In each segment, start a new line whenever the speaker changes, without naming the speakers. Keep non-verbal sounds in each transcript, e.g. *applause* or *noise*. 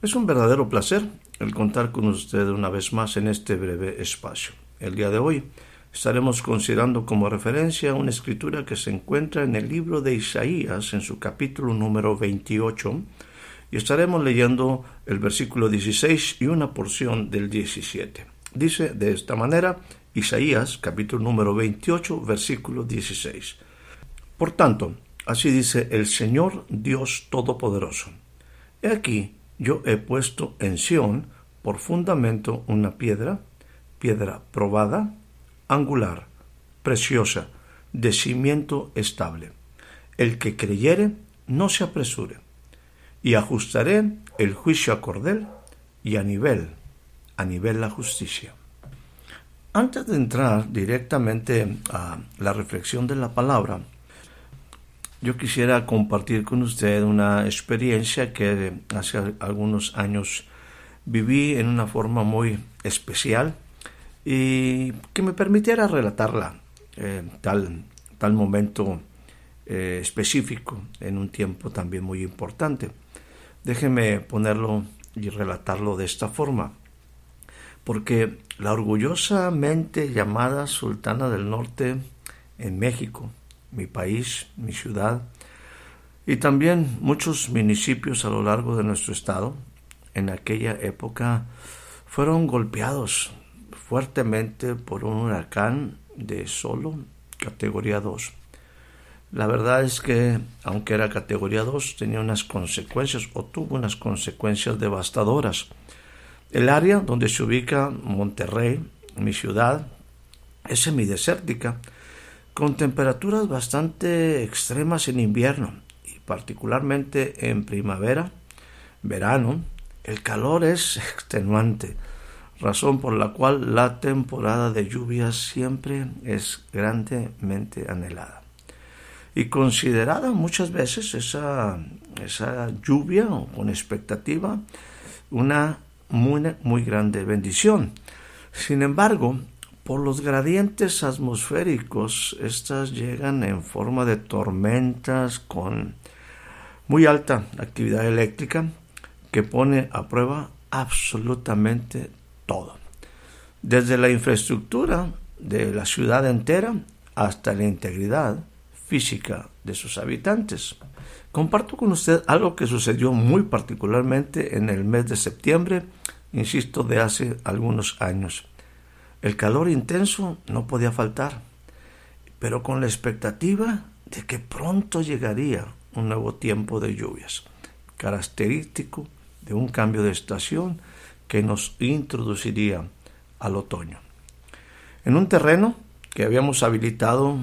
Es un verdadero placer el contar con usted una vez más en este breve espacio. El día de hoy estaremos considerando como referencia una escritura que se encuentra en el libro de Isaías en su capítulo número 28 y estaremos leyendo el versículo 16 y una porción del 17. Dice de esta manera Isaías capítulo número 28 versículo 16. Por tanto, así dice el Señor Dios Todopoderoso. He aquí, yo he puesto en Sión por fundamento una piedra, piedra probada, angular, preciosa, de cimiento estable. El que creyere, no se apresure. Y ajustaré el juicio a cordel y a nivel, a nivel la justicia. Antes de entrar directamente a la reflexión de la palabra, yo quisiera compartir con usted una experiencia que hace algunos años viví en una forma muy especial y que me permitiera relatarla en tal, tal momento eh, específico en un tiempo también muy importante. Déjeme ponerlo y relatarlo de esta forma, porque la orgullosamente llamada Sultana del Norte en México, mi país, mi ciudad, y también muchos municipios a lo largo de nuestro estado, en aquella época fueron golpeados fuertemente por un huracán de solo categoría 2. La verdad es que, aunque era categoría 2, tenía unas consecuencias o tuvo unas consecuencias devastadoras. El área donde se ubica Monterrey, mi ciudad, es semidesértica, con temperaturas bastante extremas en invierno y particularmente en primavera, verano, el calor es *laughs* extenuante, razón por la cual la temporada de lluvias siempre es grandemente anhelada. Y considerada muchas veces esa, esa lluvia con expectativa una muy, muy grande bendición. Sin embargo, por los gradientes atmosféricos, estas llegan en forma de tormentas con muy alta actividad eléctrica que pone a prueba absolutamente todo. Desde la infraestructura de la ciudad entera hasta la integridad física de sus habitantes. Comparto con usted algo que sucedió muy particularmente en el mes de septiembre, insisto, de hace algunos años. El calor intenso no podía faltar, pero con la expectativa de que pronto llegaría un nuevo tiempo de lluvias, característico de un cambio de estación que nos introduciría al otoño. En un terreno que habíamos habilitado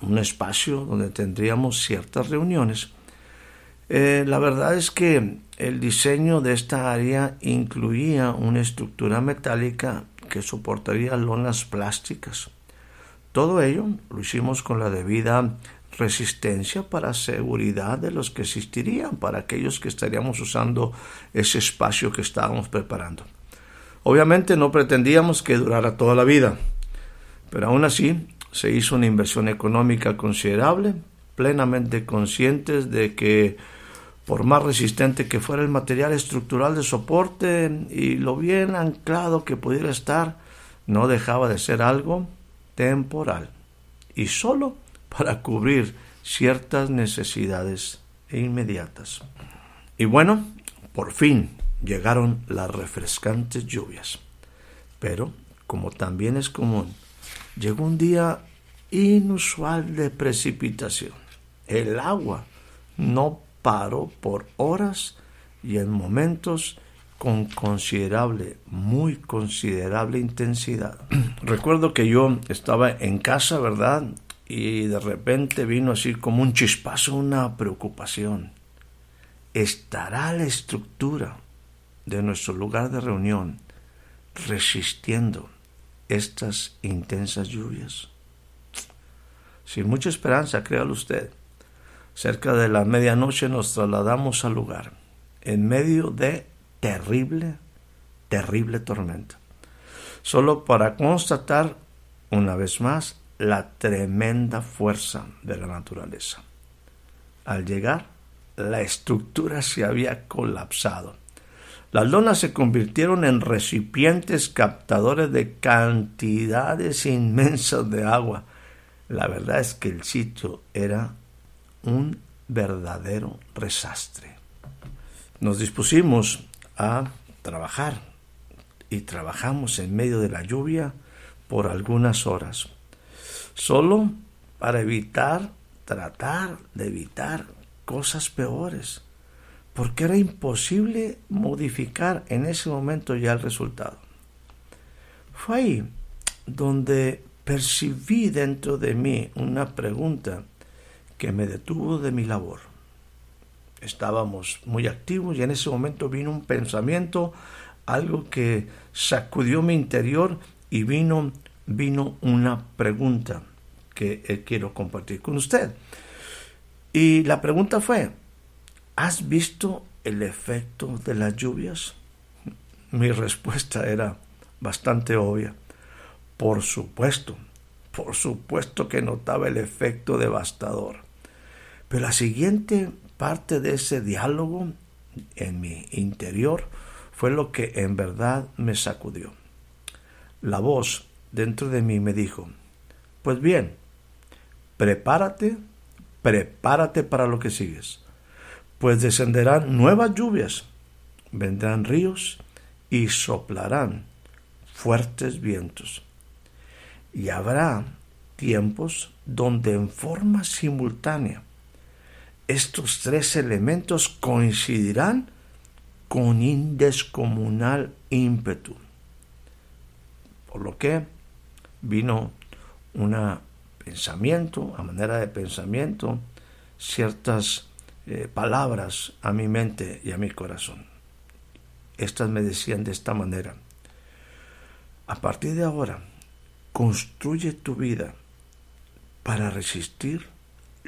un espacio donde tendríamos ciertas reuniones, eh, la verdad es que el diseño de esta área incluía una estructura metálica que soportaría lonas plásticas. Todo ello lo hicimos con la debida resistencia para seguridad de los que existirían, para aquellos que estaríamos usando ese espacio que estábamos preparando. Obviamente no pretendíamos que durara toda la vida, pero aún así se hizo una inversión económica considerable, plenamente conscientes de que por más resistente que fuera el material estructural de soporte y lo bien anclado que pudiera estar, no dejaba de ser algo temporal y solo para cubrir ciertas necesidades inmediatas. Y bueno, por fin llegaron las refrescantes lluvias. Pero, como también es común, llegó un día inusual de precipitación. El agua no paró por horas y en momentos con considerable, muy considerable intensidad. *clears throat* Recuerdo que yo estaba en casa, ¿verdad? Y de repente vino así como un chispazo, una preocupación. ¿Estará la estructura de nuestro lugar de reunión resistiendo estas intensas lluvias? Sin mucha esperanza, créalo usted. Cerca de la medianoche nos trasladamos al lugar, en medio de terrible, terrible tormenta. Solo para constatar una vez más la tremenda fuerza de la naturaleza. Al llegar, la estructura se había colapsado. Las lonas se convirtieron en recipientes captadores de cantidades inmensas de agua. La verdad es que el sitio era un verdadero resastre. Nos dispusimos a trabajar y trabajamos en medio de la lluvia por algunas horas, solo para evitar, tratar de evitar cosas peores, porque era imposible modificar en ese momento ya el resultado. Fue ahí donde percibí dentro de mí una pregunta que me detuvo de mi labor estábamos muy activos y en ese momento vino un pensamiento, algo que sacudió mi interior y vino, vino una pregunta que eh, quiero compartir con usted. Y la pregunta fue, ¿has visto el efecto de las lluvias? Mi respuesta era bastante obvia. Por supuesto, por supuesto que notaba el efecto devastador. Pero la siguiente parte de ese diálogo en mi interior fue lo que en verdad me sacudió. La voz dentro de mí me dijo, pues bien, prepárate, prepárate para lo que sigues, pues descenderán nuevas lluvias, vendrán ríos y soplarán fuertes vientos. Y habrá tiempos donde en forma simultánea estos tres elementos coincidirán con indescomunal ímpetu. Por lo que vino un pensamiento, a manera de pensamiento, ciertas eh, palabras a mi mente y a mi corazón. Estas me decían de esta manera, a partir de ahora, construye tu vida para resistir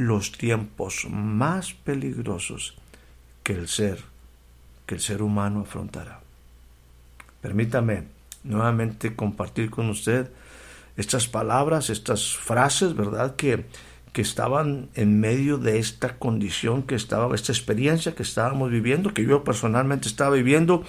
los tiempos más peligrosos que el ser, que el ser humano afrontará. Permítame nuevamente compartir con usted estas palabras, estas frases, ¿verdad? Que, que estaban en medio de esta condición que estaba, esta experiencia que estábamos viviendo, que yo personalmente estaba viviendo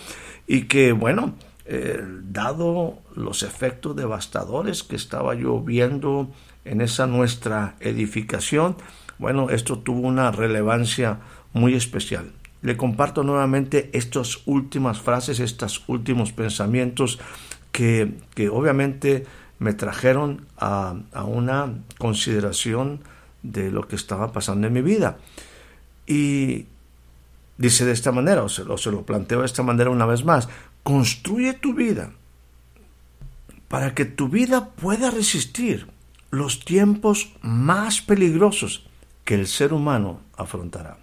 y que, bueno, eh, dado los efectos devastadores que estaba yo viendo en esa nuestra edificación, bueno, esto tuvo una relevancia muy especial. Le comparto nuevamente estas últimas frases, estos últimos pensamientos que, obviamente me trajeron a, una consideración de lo que estaba pasando en mi vida. Y dice de esta manera, o se, o se lo planteo de esta manera una vez más, construye tu vida para que tu vida pueda resistir los tiempos más peligrosos que el ser humano afrontará.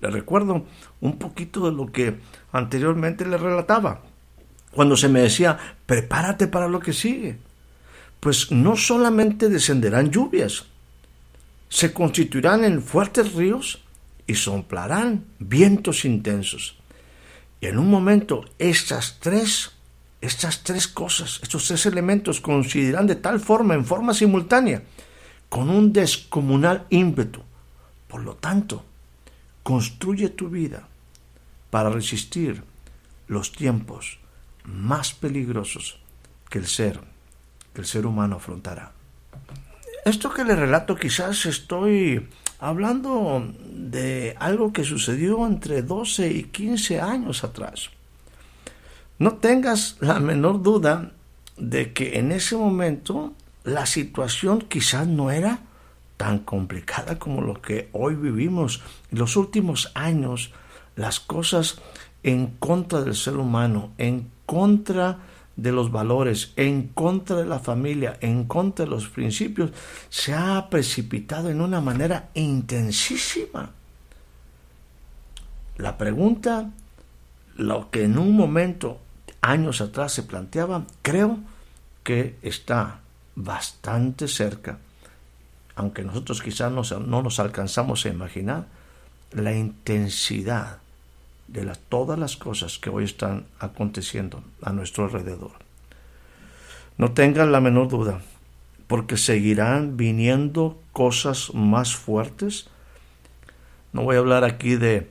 Le recuerdo un poquito de lo que anteriormente le relataba, cuando se me decía, prepárate para lo que sigue. Pues no solamente descenderán lluvias, se constituirán en fuertes ríos y soplarán vientos intensos. Y en un momento estas tres, estas tres cosas, estos tres elementos coincidirán de tal forma, en forma simultánea, con un descomunal ímpetu. Por lo tanto, construye tu vida para resistir los tiempos más peligrosos que el ser, que el ser humano afrontará. Esto que le relato quizás estoy hablando de algo que sucedió entre 12 y 15 años atrás. No tengas la menor duda de que en ese momento la situación quizás no era tan complicada como lo que hoy vivimos. En los últimos años las cosas en contra del ser humano, en contra de los valores, en contra de la familia, en contra de los principios, se ha precipitado en una manera intensísima. La pregunta, lo que en un momento, años atrás se planteaba, creo que está bastante cerca, aunque nosotros quizás no, nos alcanzamos a imaginar, la intensidad de todas las cosas que hoy están aconteciendo a nuestro alrededor. No tengan la menor duda, porque seguirán viniendo cosas más fuertes. No voy a hablar aquí de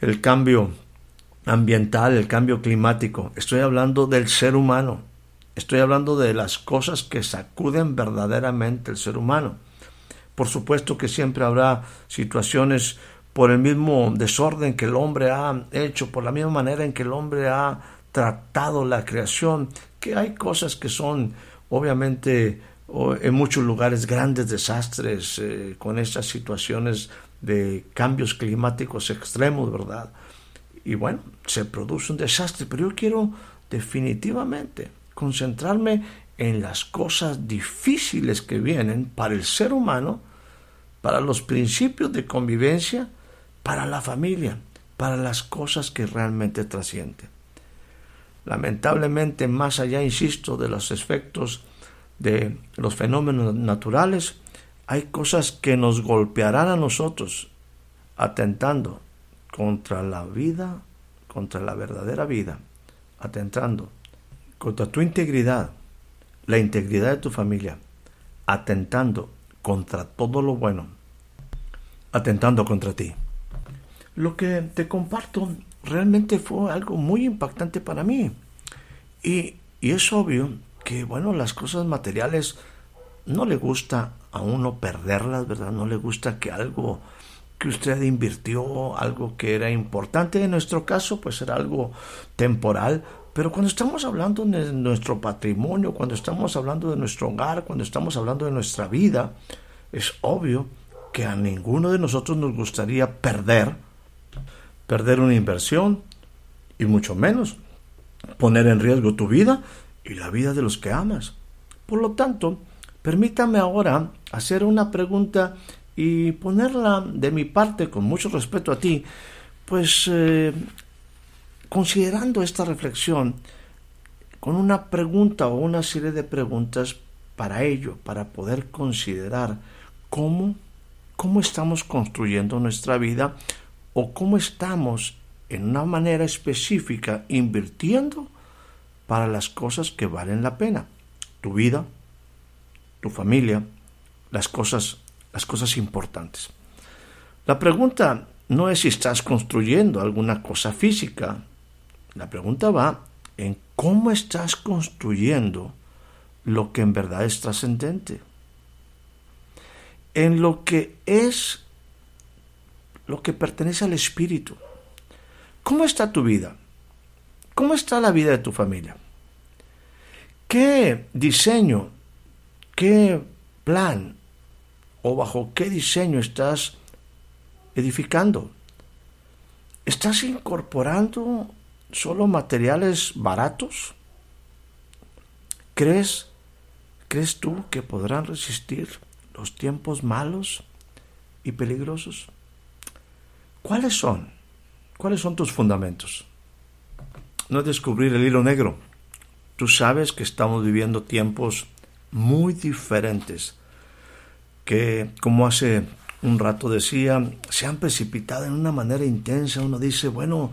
el cambio ambiental, el cambio climático. Estoy hablando del ser humano. Estoy hablando de las cosas que sacuden verdaderamente el ser humano. Por supuesto que siempre habrá situaciones por el mismo desorden que el hombre ha hecho, por la misma manera en que el hombre ha tratado la creación, que hay cosas que son obviamente en muchos lugares grandes desastres eh, con estas situaciones de cambios climáticos extremos, ¿verdad? Y bueno, se produce un desastre, pero yo quiero definitivamente concentrarme en las cosas difíciles que vienen para el ser humano, para los principios de convivencia para la familia, para las cosas que realmente trascienden. Lamentablemente, más allá, insisto, de los efectos de los fenómenos naturales, hay cosas que nos golpearán a nosotros, atentando contra la vida, contra la verdadera vida, atentando contra tu integridad, la integridad de tu familia, atentando contra todo lo bueno, atentando contra ti. Lo que te comparto realmente fue algo muy impactante para mí. Y, es obvio que, bueno, las cosas materiales no le gusta a uno perderlas, ¿verdad? No le gusta que algo que usted invirtió, algo que era importante, en nuestro caso, pues era algo temporal, pero cuando estamos hablando de nuestro patrimonio, cuando estamos hablando de nuestro hogar, cuando estamos hablando de nuestra vida, es obvio que a ninguno de nosotros nos gustaría perder perder una inversión y mucho menos poner en riesgo tu vida y la vida de los que amas. Por lo tanto, permítame ahora hacer una pregunta y ponerla de mi parte con mucho respeto a ti, pues eh, considerando esta reflexión con una pregunta o una serie de preguntas para ello, para poder considerar cómo, cómo estamos construyendo nuestra vida o cómo estamos en una manera específica invirtiendo para las cosas que valen la pena. Tu vida, tu familia, las cosas, las cosas importantes. La pregunta no es si estás construyendo alguna cosa física. La pregunta va en cómo estás construyendo lo que en verdad es trascendente. En lo que es lo que pertenece al Espíritu. ¿Cómo está tu vida? ¿Cómo está la vida de tu familia? ¿Qué diseño, qué plan o bajo qué diseño estás edificando? ¿Estás incorporando solo materiales baratos? ¿Crees, crees tú que podrán resistir los tiempos malos y peligrosos? ¿Cuáles son? ¿Cuáles son tus fundamentos? No es descubrir el hilo negro. Tú sabes que estamos viviendo tiempos muy diferentes que, como hace un rato decía, se han precipitado en una manera intensa. Uno dice, bueno,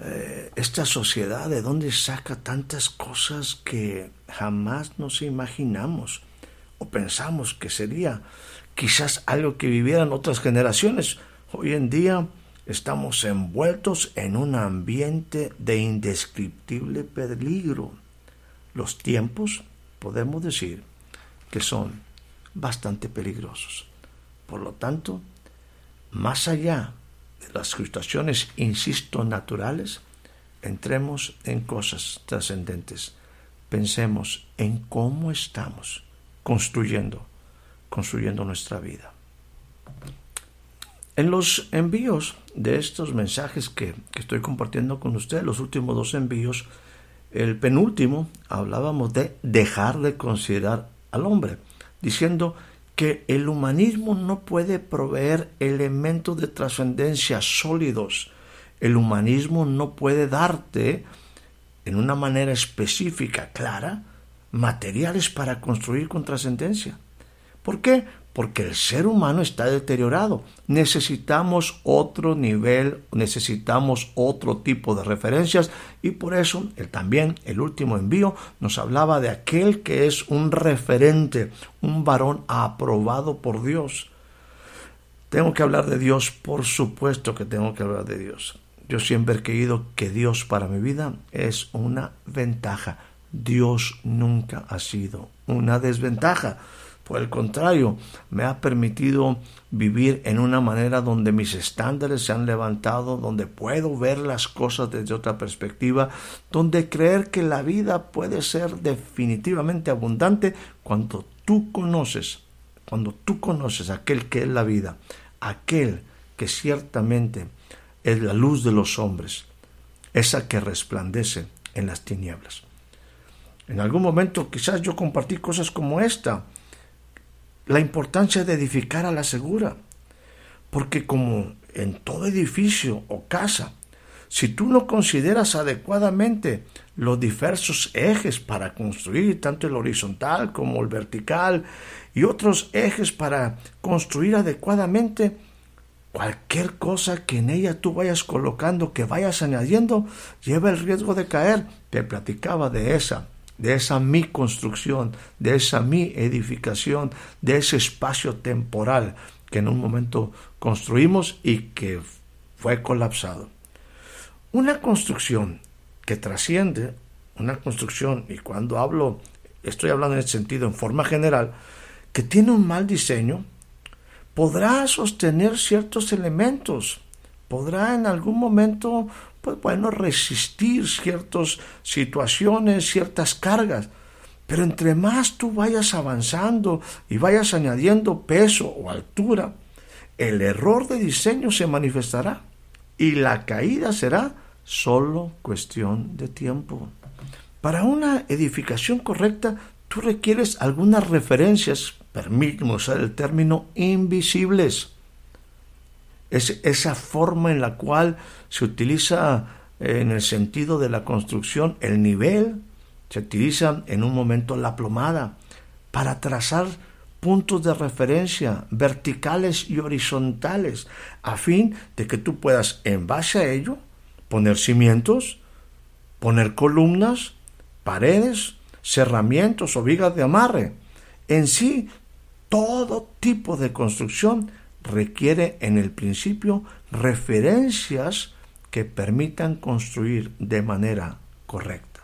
eh, esta sociedad, ¿de dónde saca tantas cosas que jamás nos imaginamos o pensamos que sería quizás algo que vivieran otras generaciones? Hoy en día estamos envueltos en un ambiente de indescriptible peligro. Los tiempos, podemos decir, que son bastante peligrosos. Por lo tanto, más allá las situaciones, insisto, naturales, entremos en cosas trascendentes. Pensemos en cómo estamos construyendo, construyendo nuestra vida. En los envíos de estos mensajes que, que estoy compartiendo con ustedes, los últimos dos envíos, el penúltimo hablábamos de dejar de considerar al hombre, diciendo que el humanismo no puede proveer elementos de trascendencia sólidos. El humanismo no puede darte en una manera específica, clara, materiales para construir con trascendencia. ¿Por qué? Porque el ser humano está deteriorado. Necesitamos otro nivel, necesitamos otro tipo de referencias y por eso el, también el último envío nos hablaba de aquel que es un referente, un varón aprobado por Dios. Tengo que hablar de Dios, por supuesto que tengo que hablar de Dios. Yo siempre he creído que Dios para mi vida es una ventaja. Dios nunca ha sido una desventaja. Por el contrario, me ha permitido vivir en una manera donde mis estándares se han levantado, donde puedo ver las cosas desde otra perspectiva, donde creer que la vida puede ser definitivamente abundante cuando tú conoces, cuando tú conoces aquel que es la vida, aquel que ciertamente es la luz de los hombres, esa que resplandece en las tinieblas. En algún momento quizás yo compartí cosas como esta, la importancia de edificar a la segura. Porque como en todo edificio o casa, si tú no consideras adecuadamente los diversos ejes para construir, tanto el horizontal como el vertical, y otros ejes para construir adecuadamente, cualquier cosa que en ella tú vayas colocando, que vayas añadiendo, lleva el riesgo de caer. Te platicaba de esa de esa mi construcción, de esa mi edificación, de ese espacio temporal que en un momento construimos y que fue colapsado. Una construcción que trasciende, una construcción, y cuando hablo, estoy hablando en el sentido en forma general, que tiene un mal diseño, podrá sostener ciertos elementos, podrá en algún momento pues bueno, resistir ciertas situaciones, ciertas cargas. Pero entre más tú vayas avanzando y vayas añadiendo peso o altura, el error de diseño se manifestará y la caída será solo cuestión de tiempo. Para una edificación correcta, tú requieres algunas referencias, permíteme usar el término, invisibles es esa forma en la cual se utiliza eh, en el sentido de la construcción el nivel, se utiliza en un momento la plomada para trazar puntos de referencia verticales y horizontales a fin de que tú puedas en base a ello poner cimientos, poner columnas, paredes, cerramientos o vigas de amarre. En sí, todo tipo de construcción requiere en el principio referencias que permitan construir de manera correcta.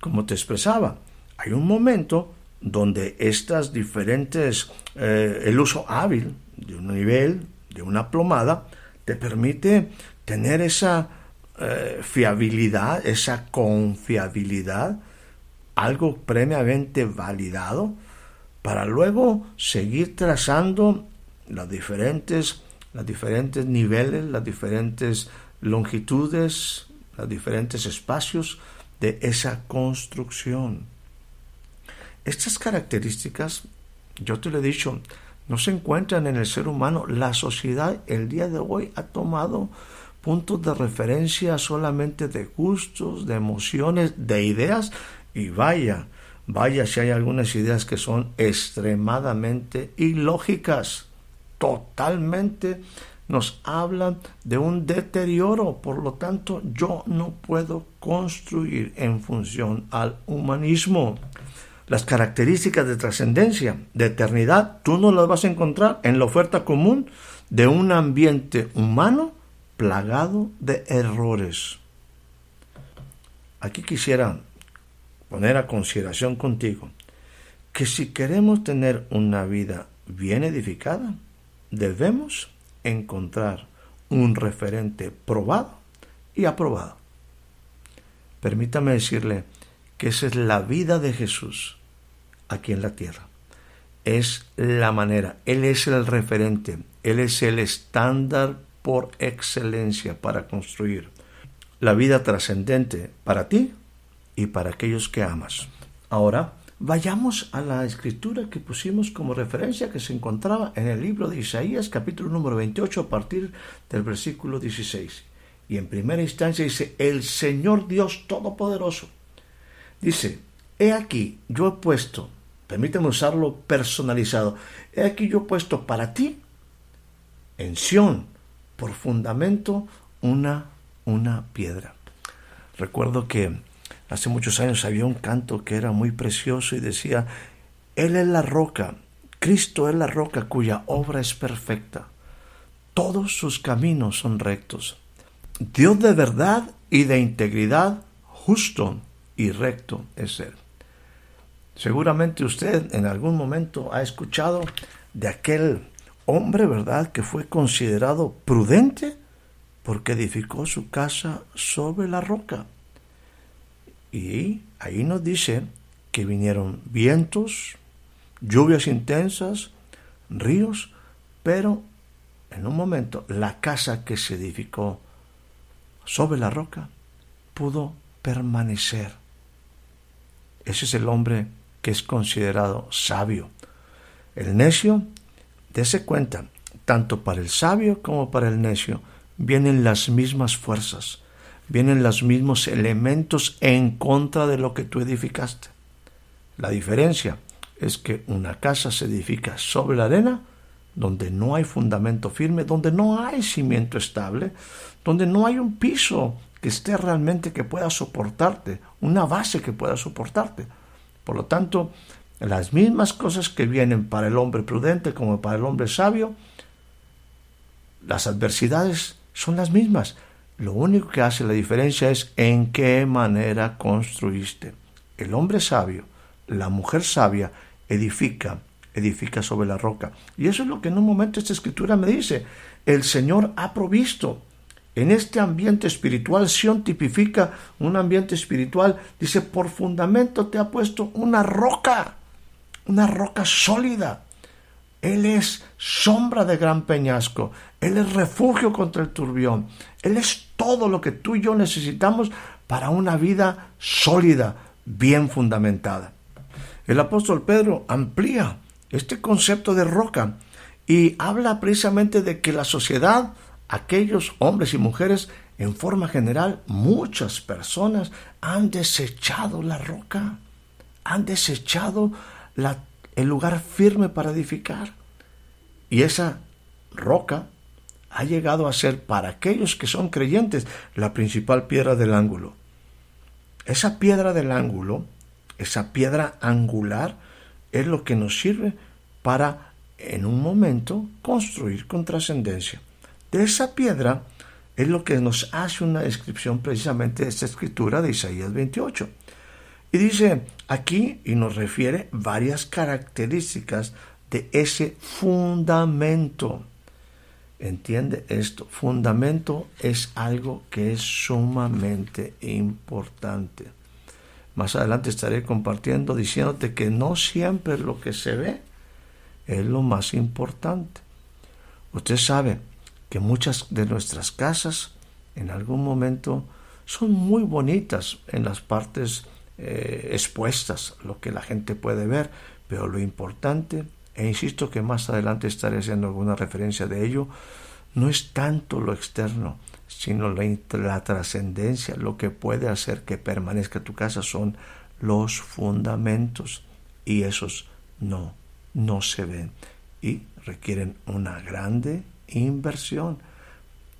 Como te expresaba, hay un momento donde estas diferentes, eh, el uso hábil de un nivel, de una plomada, te permite tener esa eh, fiabilidad, esa confiabilidad, algo previamente validado, para luego seguir trazando las diferentes, las diferentes niveles, las diferentes longitudes, los diferentes espacios de esa construcción. Estas características, yo te lo he dicho, no se encuentran en el ser humano. La sociedad el día de hoy ha tomado puntos de referencia solamente de gustos, de emociones, de ideas y vaya, vaya si hay algunas ideas que son extremadamente ilógicas totalmente nos hablan de un deterioro, por lo tanto yo no puedo construir en función al humanismo. Las características de trascendencia, de eternidad, tú no las vas a encontrar en la oferta común de un ambiente humano plagado de errores. Aquí quisiera poner a consideración contigo que si queremos tener una vida bien edificada, debemos encontrar un referente probado y aprobado. Permítame decirle que esa es la vida de Jesús aquí en la tierra. es la manera, Él es el referente, Él es el estándar por excelencia para construir la vida trascendente para ti y para aquellos que amas. Ahora, vayamos a la escritura que pusimos como referencia que se encontraba en el libro de Isaías capítulo número 28 a partir del versículo 16. Y en primera instancia dice, el Señor Dios Todopoderoso. Dice, he aquí, yo he puesto, permíteme usarlo personalizado, he aquí yo he puesto para ti, en Sión, por fundamento, una, una piedra. Recuerdo que hace muchos años había un canto que era muy precioso y decía, Él es la roca, Cristo es la roca cuya obra es perfecta, todos sus caminos son rectos. Dios de verdad y de integridad, justo y recto es Él. Seguramente usted en algún momento ha escuchado de aquel hombre, ¿verdad?, que fue considerado prudente porque edificó su casa sobre la roca. Y ahí nos dice que vinieron vientos, lluvias intensas, ríos, pero en un momento la casa que se edificó sobre la roca pudo permanecer. Ese es el hombre que es considerado sabio. El necio, dése cuenta, tanto para el sabio como para el necio, vienen las mismas fuerzas, vienen los mismos elementos en contra de lo que tú edificaste. La diferencia es que una casa se edifica sobre la arena, donde no hay fundamento firme, donde no hay cimiento estable, donde no hay un piso que esté realmente que pueda soportarte, una base que pueda soportarte. Por lo tanto, las mismas cosas que vienen para el hombre prudente como para el hombre sabio, las adversidades son las mismas. Lo único que hace la diferencia es en qué manera construiste. El hombre sabio, la mujer sabia, edifica, edifica sobre la roca. Y eso es lo que en un momento esta escritura me dice. El Señor ha provisto. En este ambiente espiritual, Sion tipifica un ambiente espiritual, dice, por fundamento te ha puesto una roca, una roca sólida. Él es sombra de gran peñasco, Él es refugio contra el turbión, Él es todo lo que tú y yo necesitamos para una vida sólida, bien fundamentada. El apóstol Pedro amplía este concepto de roca y habla precisamente de que la sociedad, aquellos hombres y mujeres, en forma general, muchas personas han desechado la roca, han desechado el lugar firme para edificar. Y esa roca ha llegado a ser para aquellos que son creyentes la principal piedra del ángulo. Esa piedra del ángulo, esa piedra angular, es lo que nos sirve para en un momento construir con trascendencia. De esa piedra es lo que nos hace una descripción precisamente de esta escritura de Isaías 28. Y dice aquí, y nos refiere varias características de ese fundamento. Entiende esto, fundamento es algo que es sumamente importante. Más adelante estaré compartiendo diciéndote que no siempre lo que se ve es lo más importante. Usted sabe que muchas de nuestras casas en algún momento son muy bonitas en las partes eh, expuestas, lo que la gente puede ver, pero lo importante, e insisto que más adelante estaré haciendo alguna referencia de ello, no es tanto lo externo, sino la, la trascendencia, lo que puede hacer que permanezca tu casa son los fundamentos y esos no no se ven y requieren una grande inversión.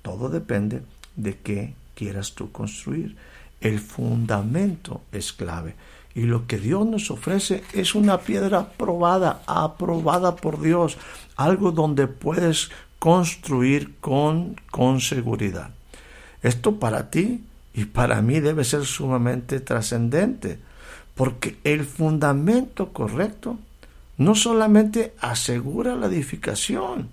Todo depende de qué quieras tú construir. El fundamento es clave. Y lo que Dios nos ofrece es una piedra probada, aprobada por Dios, algo donde puedes construir con, con seguridad. Esto para ti y para mí debe ser sumamente trascendente, porque el fundamento correcto no solamente asegura la edificación,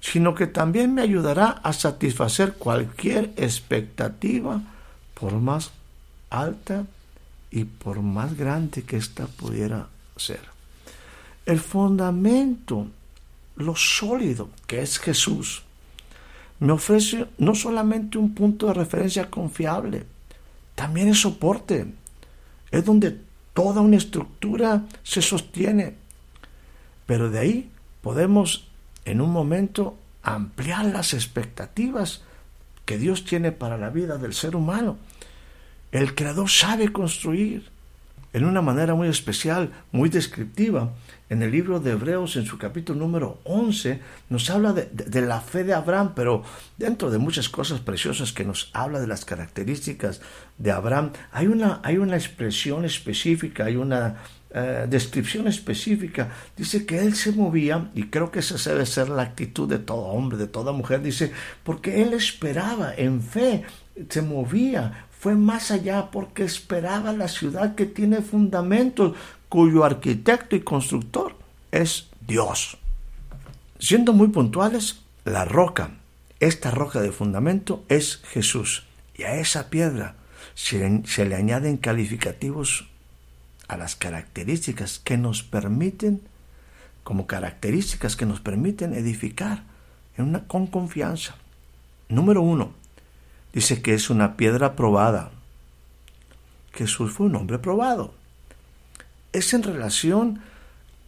sino que también me ayudará a satisfacer cualquier expectativa, por más alta y por más grande que ésta pudiera ser. el fundamento, lo sólido que es Jesús, me ofrece no solamente un punto de referencia confiable, también es soporte. Es donde toda una estructura se sostiene. Pero de ahí podemos en un momento ampliar las expectativas que Dios tiene para la vida del ser humano. El Creador sabe construir en una manera muy especial, muy descriptiva. En el libro de Hebreos, en su capítulo número 11, nos habla de, la fe de Abraham, pero dentro de muchas cosas preciosas que nos habla de las características de Abraham, hay una, hay una expresión específica, hay una eh, descripción específica. Dice que él se movía, y creo que esa debe ser la actitud de todo hombre, de toda mujer, dice, porque él esperaba en fe, se movía, fue más allá porque esperaba la ciudad que tiene fundamentos, cuyo arquitecto y constructor es Dios. Siendo muy puntuales, la roca, esta roca de fundamento es Jesús. Y a esa piedra se, se le añaden calificativos a las características que nos permiten, como características que nos permiten edificar en una, con confianza. Número uno, Dice que es una piedra probada. Jesús fue un hombre probado. Es en relación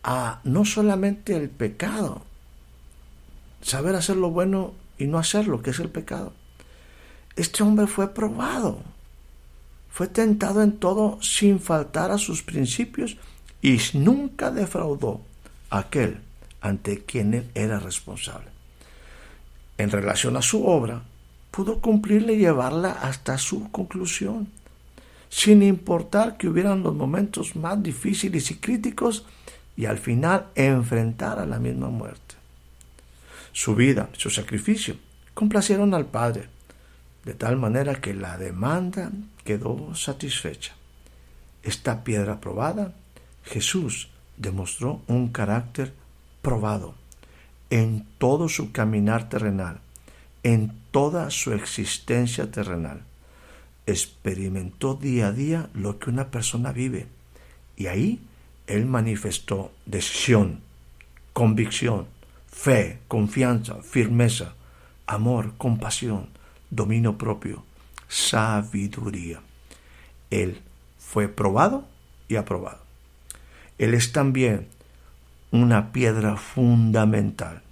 a no solamente el pecado, saber hacer lo bueno y no hacer lo que es el pecado. Este hombre fue probado, fue tentado en todo sin faltar a sus principios y nunca defraudó a aquel ante quien él era responsable. En relación a su obra, pudo cumplirle y llevarla hasta su conclusión, sin importar que hubieran los momentos más difíciles y críticos y al final enfrentar a la misma muerte. Su vida, su sacrificio, complacieron al Padre, de tal manera que la demanda quedó satisfecha. Esta piedra probada, Jesús demostró un carácter probado en todo su caminar terrenal, en toda su existencia terrenal. Experimentó día a día lo que una persona vive y ahí él manifestó decisión, convicción, fe, confianza, firmeza, amor, compasión, dominio propio, sabiduría. Él fue probado y aprobado. Él es también una piedra fundamental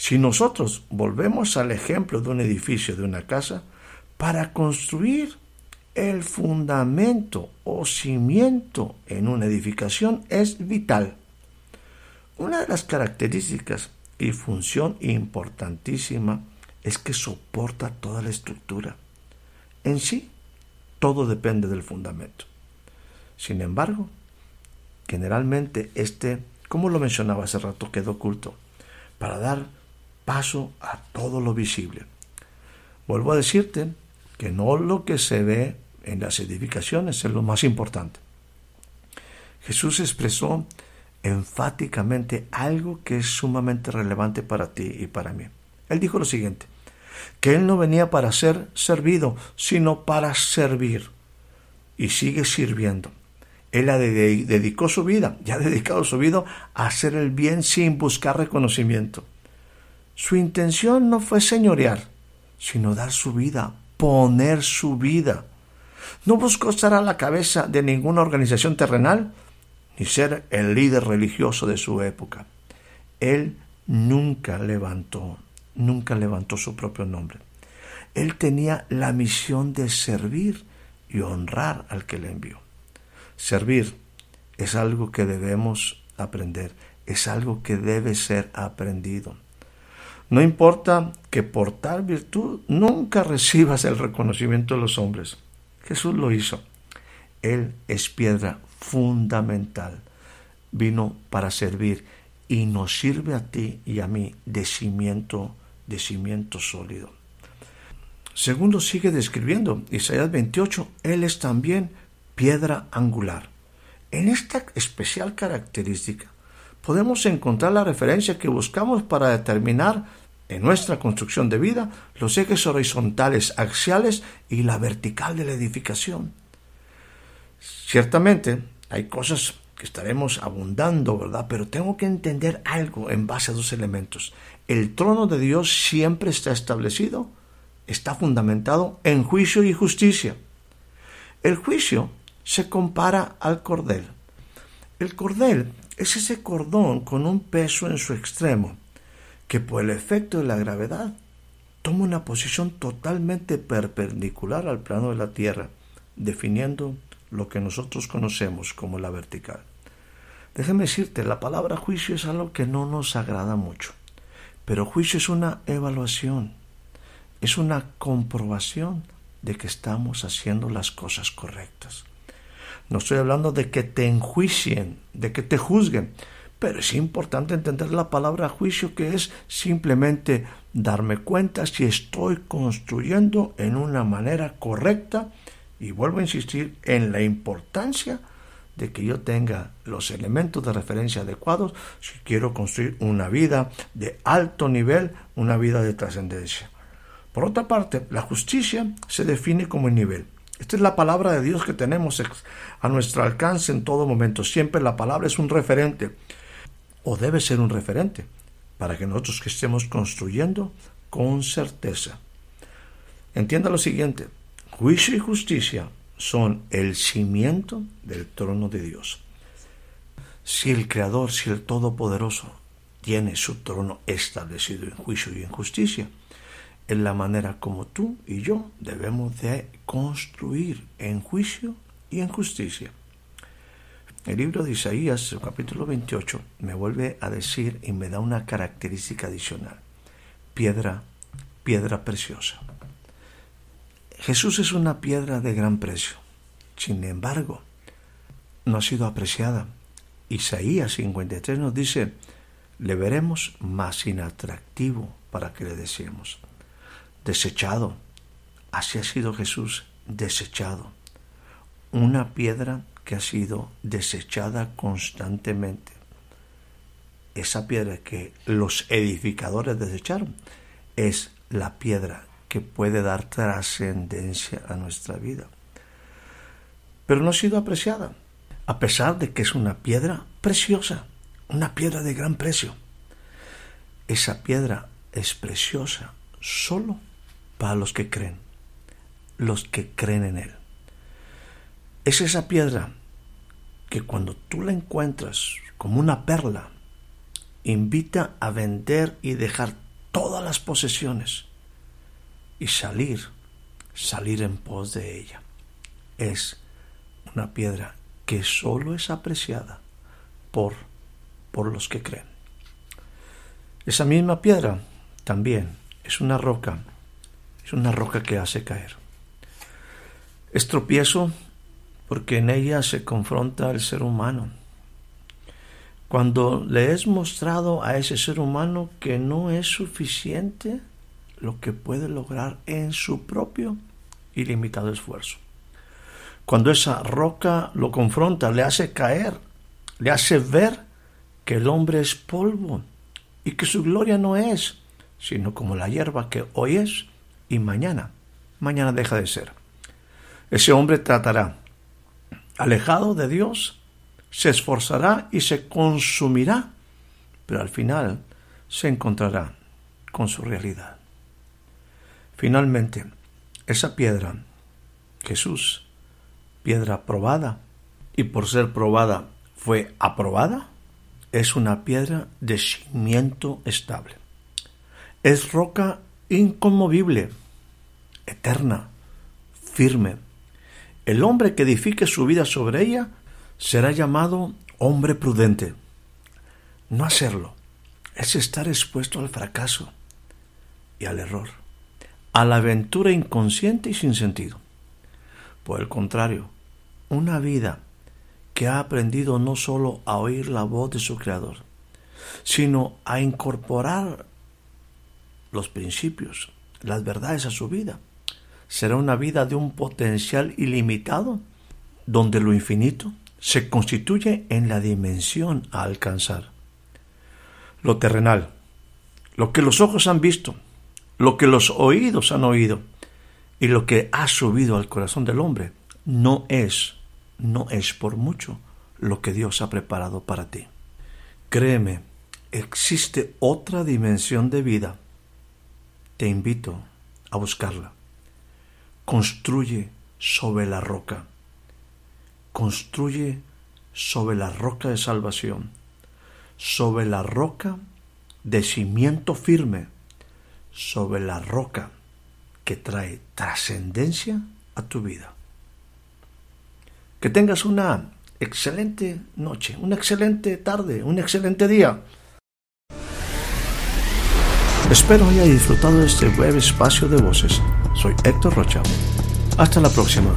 si nosotros volvemos al ejemplo de un edificio, de una casa, para construir el fundamento o cimiento en una edificación es vital. Una de las características y función importantísima es que soporta toda la estructura. En sí, todo depende del fundamento. Sin embargo, generalmente este, como lo mencionaba hace rato, quedó oculto para dar paso a todo lo visible. Vuelvo a decirte que no lo que se ve en las edificaciones es lo más importante. Jesús expresó enfáticamente algo que es sumamente relevante para ti y para mí. Él dijo lo siguiente, que Él no venía para ser servido, sino para servir. Y sigue sirviendo. Él dedicó su vida, ya ha dedicado su vida a hacer el bien sin buscar reconocimiento. Su intención no fue señorear, sino dar su vida, poner su vida. No buscó estar a la cabeza de ninguna organización terrenal, ni ser el líder religioso de su época. Él nunca levantó, nunca levantó su propio nombre. Él tenía la misión de servir y honrar al que le envió. Servir es algo que debemos aprender, es algo que debe ser aprendido. No importa que por tal virtud nunca recibas el reconocimiento de los hombres. Jesús lo hizo. Él es piedra fundamental. Vino para servir y nos sirve a ti y a mí de cimiento, de cimiento sólido. Segundo sigue describiendo Isaías 28, Él es también piedra angular. En esta especial característica podemos encontrar la referencia que buscamos para determinar en nuestra construcción de vida los ejes horizontales, axiales y la vertical de la edificación. Ciertamente hay cosas que estaremos abundando, ¿verdad? Pero tengo que entender algo en base a dos elementos. El trono de Dios siempre está establecido, está fundamentado en juicio y justicia. El juicio se compara al cordel. El cordel es ese cordón con un peso en su extremo, que por el efecto de la gravedad toma una posición totalmente perpendicular al plano de la Tierra, definiendo lo que nosotros conocemos como la vertical. Déjame decirte, la palabra juicio es algo que no nos agrada mucho, pero juicio es una evaluación, es una comprobación de que estamos haciendo las cosas correctas. No estoy hablando de que te enjuicien, de que te juzguen, pero es importante entender la palabra juicio que es simplemente darme cuenta si estoy construyendo en una manera correcta y vuelvo a insistir en la importancia de que yo tenga los elementos de referencia adecuados si quiero construir una vida de alto nivel, una vida de trascendencia. Por otra parte, la justicia se define como el nivel. Esta es la palabra de Dios que tenemos a nuestro alcance en todo momento. Siempre la palabra es un referente, o debe ser un referente, para que nosotros que estemos construyendo con certeza. Entienda lo siguiente, juicio y justicia son el cimiento del trono de Dios. Si el Creador, si el Todopoderoso tiene su trono establecido en juicio y en justicia, es la manera como tú y yo debemos de construir en juicio y en justicia. El libro de Isaías, capítulo 28, me vuelve a decir y me da una característica adicional. Piedra, piedra preciosa. Jesús es una piedra de gran precio. Sin embargo, no ha sido apreciada. Isaías 53 nos dice, le veremos más inatractivo para que le deseemos desechado. Así ha sido Jesús desechado. Una piedra que ha sido desechada constantemente. Esa piedra que los edificadores desecharon es la piedra que puede dar trascendencia a nuestra vida. Pero no ha sido apreciada, a pesar de que es una piedra preciosa, una piedra de gran precio. Esa piedra es preciosa solo para los que creen, los que creen en Él. Es esa piedra que cuando tú la encuentras como una perla, invita a vender y dejar todas las posesiones y salir, salir en pos de ella. Es una piedra que solo es apreciada por, por los que creen. Esa misma piedra también es una roca es una roca que hace caer. Es tropiezo porque en ella se confronta el ser humano. Cuando le es mostrado a ese ser humano que no es suficiente lo que puede lograr en su propio y limitado esfuerzo. Cuando esa roca lo confronta, le hace caer, le hace ver que el hombre es polvo y que su gloria no es, sino como la hierba que hoy es y mañana, mañana deja de ser. Ese hombre tratará, alejado de Dios, se esforzará y se consumirá, pero al final se encontrará con su realidad. Finalmente, esa piedra, Jesús, piedra probada, y por ser probada fue aprobada, es una piedra de cimiento estable. Es roca inconmovible, eterna, firme. El hombre que edifique su vida sobre ella será llamado hombre prudente. No hacerlo es estar expuesto al fracaso y al error, a la aventura inconsciente y sin sentido. Por el contrario, una vida que ha aprendido no sólo a oír la voz de su Creador, sino a incorporar los principios, las verdades a su vida. Será una vida de un potencial ilimitado, donde lo infinito se constituye en la dimensión a alcanzar. Lo terrenal, lo que los ojos han visto, lo que los oídos han oído y lo que ha subido al corazón del hombre, no es, no es por mucho lo que Dios ha preparado para ti. Créeme, existe otra dimensión de vida. Te invito a buscarla. Construye sobre la roca. Construye sobre la roca de salvación, sobre la roca de cimiento firme, sobre la roca que trae trascendencia a tu vida. Que tengas una excelente noche, una excelente tarde, un excelente día. Espero haya disfrutado de este breve espacio de voces. Soy Héctor Rocha. Hasta la próxima.